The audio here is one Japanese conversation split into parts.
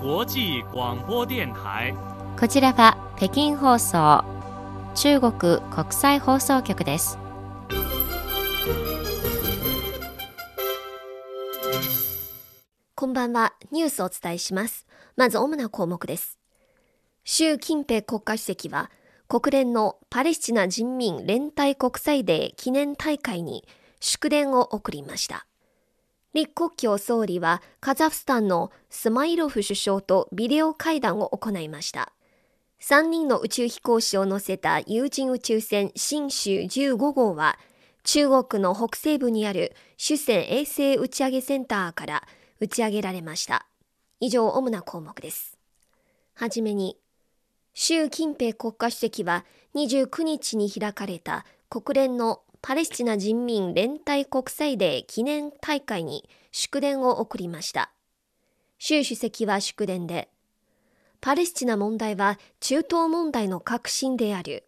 国際广播電台こちらは北京放送中国国際放送局ですこんばんは。ニュースをお伝えします。まず主な項目です。習近平国家主席は、国連のパレスチナ人民連帯国際デー記念大会に祝電を送りました。李克強総理はカザフスタンのスマイロフ首相とビデオ会談を行いました。3人の宇宙飛行士を乗せた有人宇宙船新州15号は、中国の北西部にある主戦衛星打ち上げセンターから打ち上げられました。以上、主な項目です。はじめに、習近平国家主席は29日に開かれた国連のパレスチナ人民連帯国際デー記念大会に祝電を送りました。習主席は祝電で、パレスチナ問題は中東問題の核心である。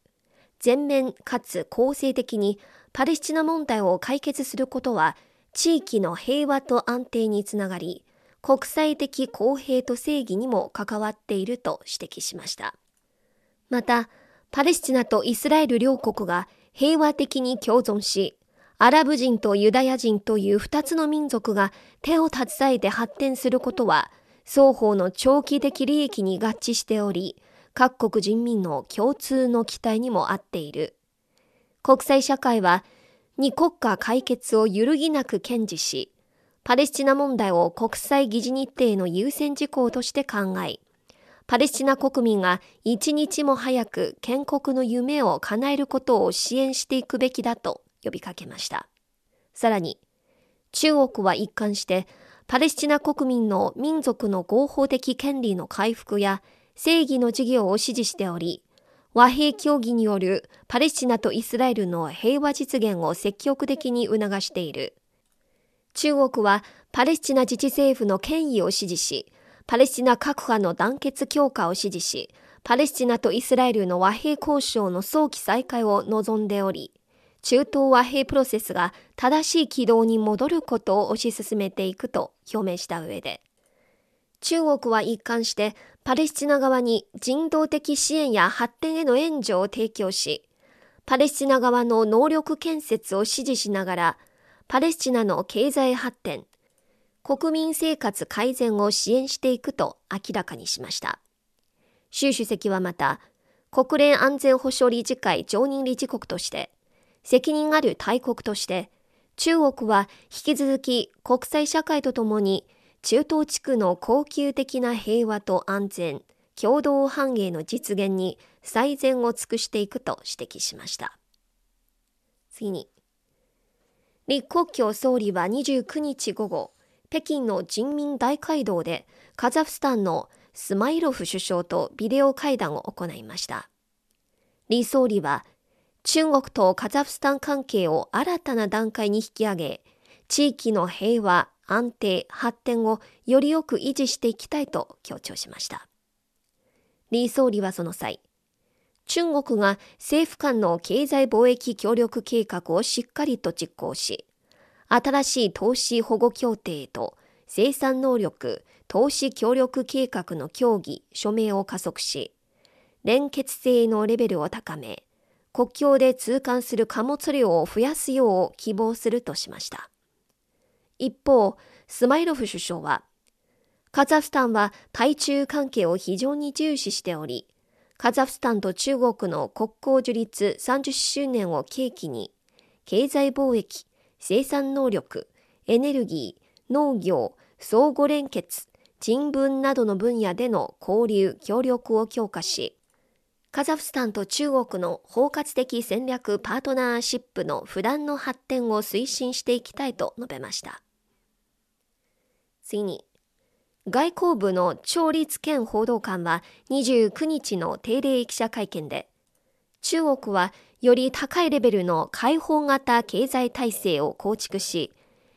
全面かつ公正的にパレスチナ問題を解決することは地域の平和と安定につながり、国際的公平と正義にも関わっていると指摘しました。また、パレスチナとイスラエル両国が平和的に共存し、アラブ人とユダヤ人という二つの民族が手を携えて発展することは、双方の長期的利益に合致しており、各国人民の共通の期待にも合っている。国際社会は、二国家解決を揺るぎなく堅持し、パレスチナ問題を国際議事日程の優先事項として考え、パレスチナ国民が一日も早く建国の夢を叶えることを支援していくべきだと呼びかけました。さらに、中国は一貫してパレスチナ国民の民族の合法的権利の回復や正義の事業を支持しており、和平協議によるパレスチナとイスラエルの平和実現を積極的に促している。中国はパレスチナ自治政府の権威を支持し、パレスチナ各派の団結強化を支持し、パレスチナとイスラエルの和平交渉の早期再開を望んでおり、中東和平プロセスが正しい軌道に戻ることを推し進めていくと表明した上で、中国は一貫してパレスチナ側に人道的支援や発展への援助を提供し、パレスチナ側の能力建設を支持しながら、パレスチナの経済発展、国民生活改善を支援していくと明らかにしました。習主席はまた、国連安全保障理事会常任理事国として、責任ある大国として、中国は引き続き国際社会とともに中東地区の恒久的な平和と安全、共同繁栄の実現に最善を尽くしていくと指摘しました。次に、李克強総理は29日午後、北京の人民大会堂でカザフスタンのスマイロフ首相とビデオ会談を行いました。李総理は中国とカザフスタン関係を新たな段階に引き上げ、地域の平和、安定、発展をよりよく維持していきたいと強調しました。李総理はその際、中国が政府間の経済貿易協力計画をしっかりと実行し、新しい投資保護協定と生産能力投資協力計画の協議、署名を加速し、連結性のレベルを高め、国境で通関する貨物量を増やすよう希望するとしました。一方、スマイロフ首相は、カザフスタンは対中関係を非常に重視しており、カザフスタンと中国の国交樹立30周年を契機に、経済貿易、生産能力、エネルギー、農業、相互連結、人文などの分野での交流・協力を強化し、カザフスタンと中国の包括的戦略パートナーシップの不断の発展を推進していきたいと述べました。次に、外交部の趙立健報道官は29日の定例記者会見で、中国はより高いレベルの開放型経済体制を構築し、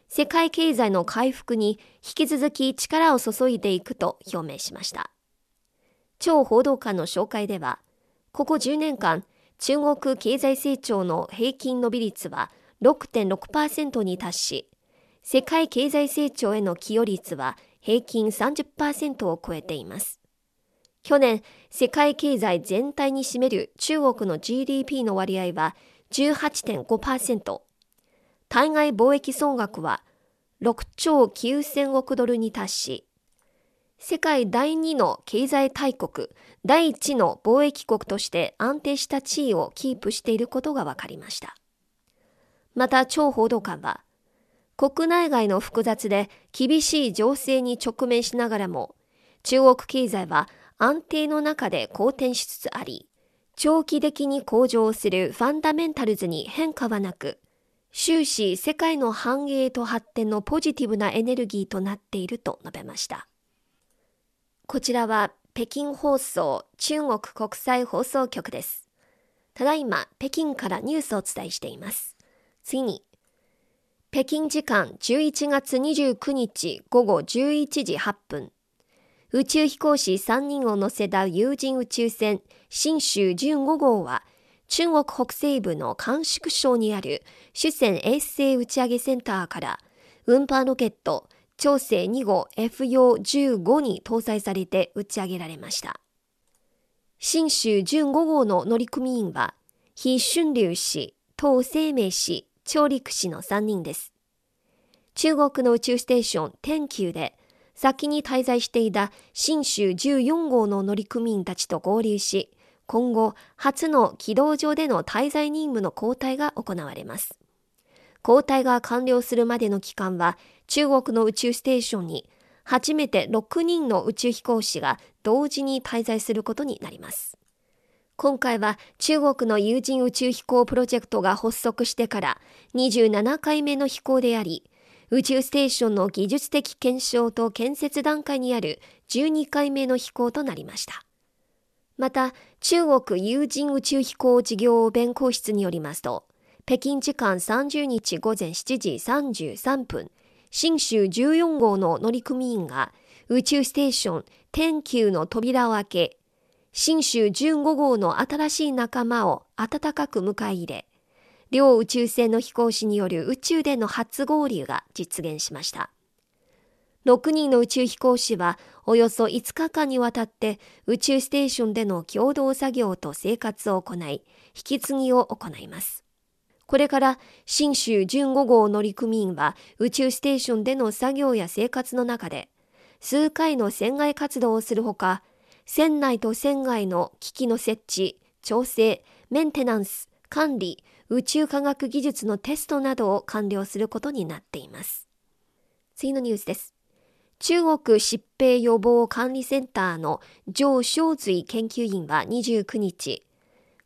世界経済の回復に引き続き力を注いでいくと表明しました。張報道官の紹介では、ここ10年間、中国経済成長の平均伸び率は6.6%に達し、世界経済成長への寄与率は平均30%を超えています。去年、世界経済全体に占める中国の GDP の割合は18.5%、対外貿易総額は6兆9000億ドルに達し、世界第2の経済大国、第1の貿易国として安定した地位をキープしていることが分かりました。また、張報道官は、国内外の複雑で厳しい情勢に直面しながらも、中国経済は安定の中で好転しつつあり、長期的に向上するファンダメンタルズに変化はなく、終始世界の繁栄と発展のポジティブなエネルギーとなっていると述べました。こちらは北京放送中国国際放送局です。ただいま北京からニュースをお伝えしています。次に、北京時間11月29日午後11時8分、宇宙飛行士3人を乗せた有人宇宙船、新州15号は、中国北西部の甘粛省にある主戦衛星打ち上げセンターから、運搬ロケット、長征2号 F 用15に搭載されて打ち上げられました。新州15号の乗組員は、非春流氏、東生命氏、長陸氏の3人です。中国の宇宙ステーション天宮で、先に滞在していた新州14号の乗組員たちと合流し、今後、初の軌道上での滞在任務の交代が行われます。交代が完了するまでの期間は、中国の宇宙ステーションに初めて6人の宇宙飛行士が同時に滞在することになります。今回は中国の有人宇宙飛行プロジェクトが発足してから27回目の飛行であり、宇宙ステーションの技術的検証と建設段階にある12回目の飛行となりました。また、中国有人宇宙飛行事業弁公室によりますと、北京時間30日午前7時33分、新州14号の乗組員が宇宙ステーション天宮の扉を開け、新州15号の新しい仲間を温かく迎え入れ、両宇宙船の飛行士による宇宙での初合流が実現しました。6人の宇宙飛行士はおよそ5日間にわたって宇宙ステーションでの共同作業と生活を行い、引き継ぎを行います。これから新州15号乗組員は宇宙ステーションでの作業や生活の中で数回の船外活動をするほか、船内と船外の機器の設置、調整、メンテナンス、管理、宇宙科学技術のテストなどを完了することになっています。次のニュースです。中国疾病予防管理センターの上正髄研究員は29日、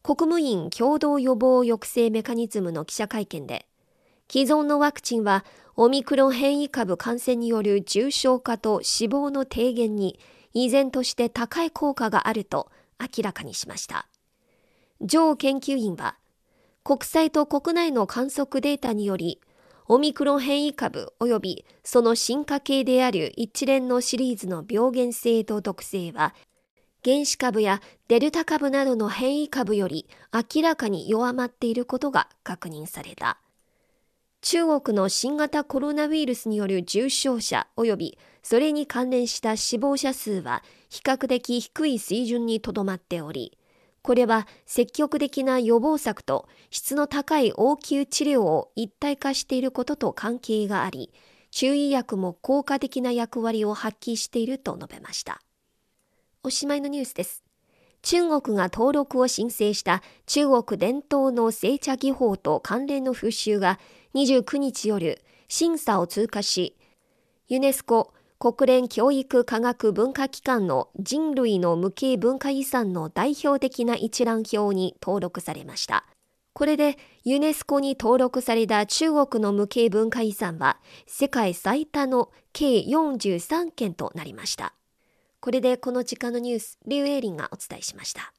国務院共同予防抑制メカニズムの記者会見で、既存のワクチンはオミクロン変異株感染による重症化と死亡の低減に依然として高い効果があると明らかにしました。上研究員は、国際と国内の観測データにより、オミクロン変異株及びその進化系である一連のシリーズの病原性と毒性は原子株やデルタ株などの変異株より明らかに弱まっていることが確認された。中国の新型コロナウイルスによる重症者及びそれに関連した死亡者数は比較的低い水準にとどまっており、これは積極的な予防策と質の高い応急治療を一体化していることと関係があり、注意薬も効果的な役割を発揮していると述べました。おしまいのニュースです。中国が登録を申請した中国伝統の製茶技法と関連の風習が29日夜審査を通過し、ユネスコ国連教育科学文化機関の人類の無形文化遺産の代表的な一覧表に登録されました。これでユネスコに登録された中国の無形文化遺産は世界最多の計43件となりました。これでこの時間のニュース、リュウエイリンがお伝えしました。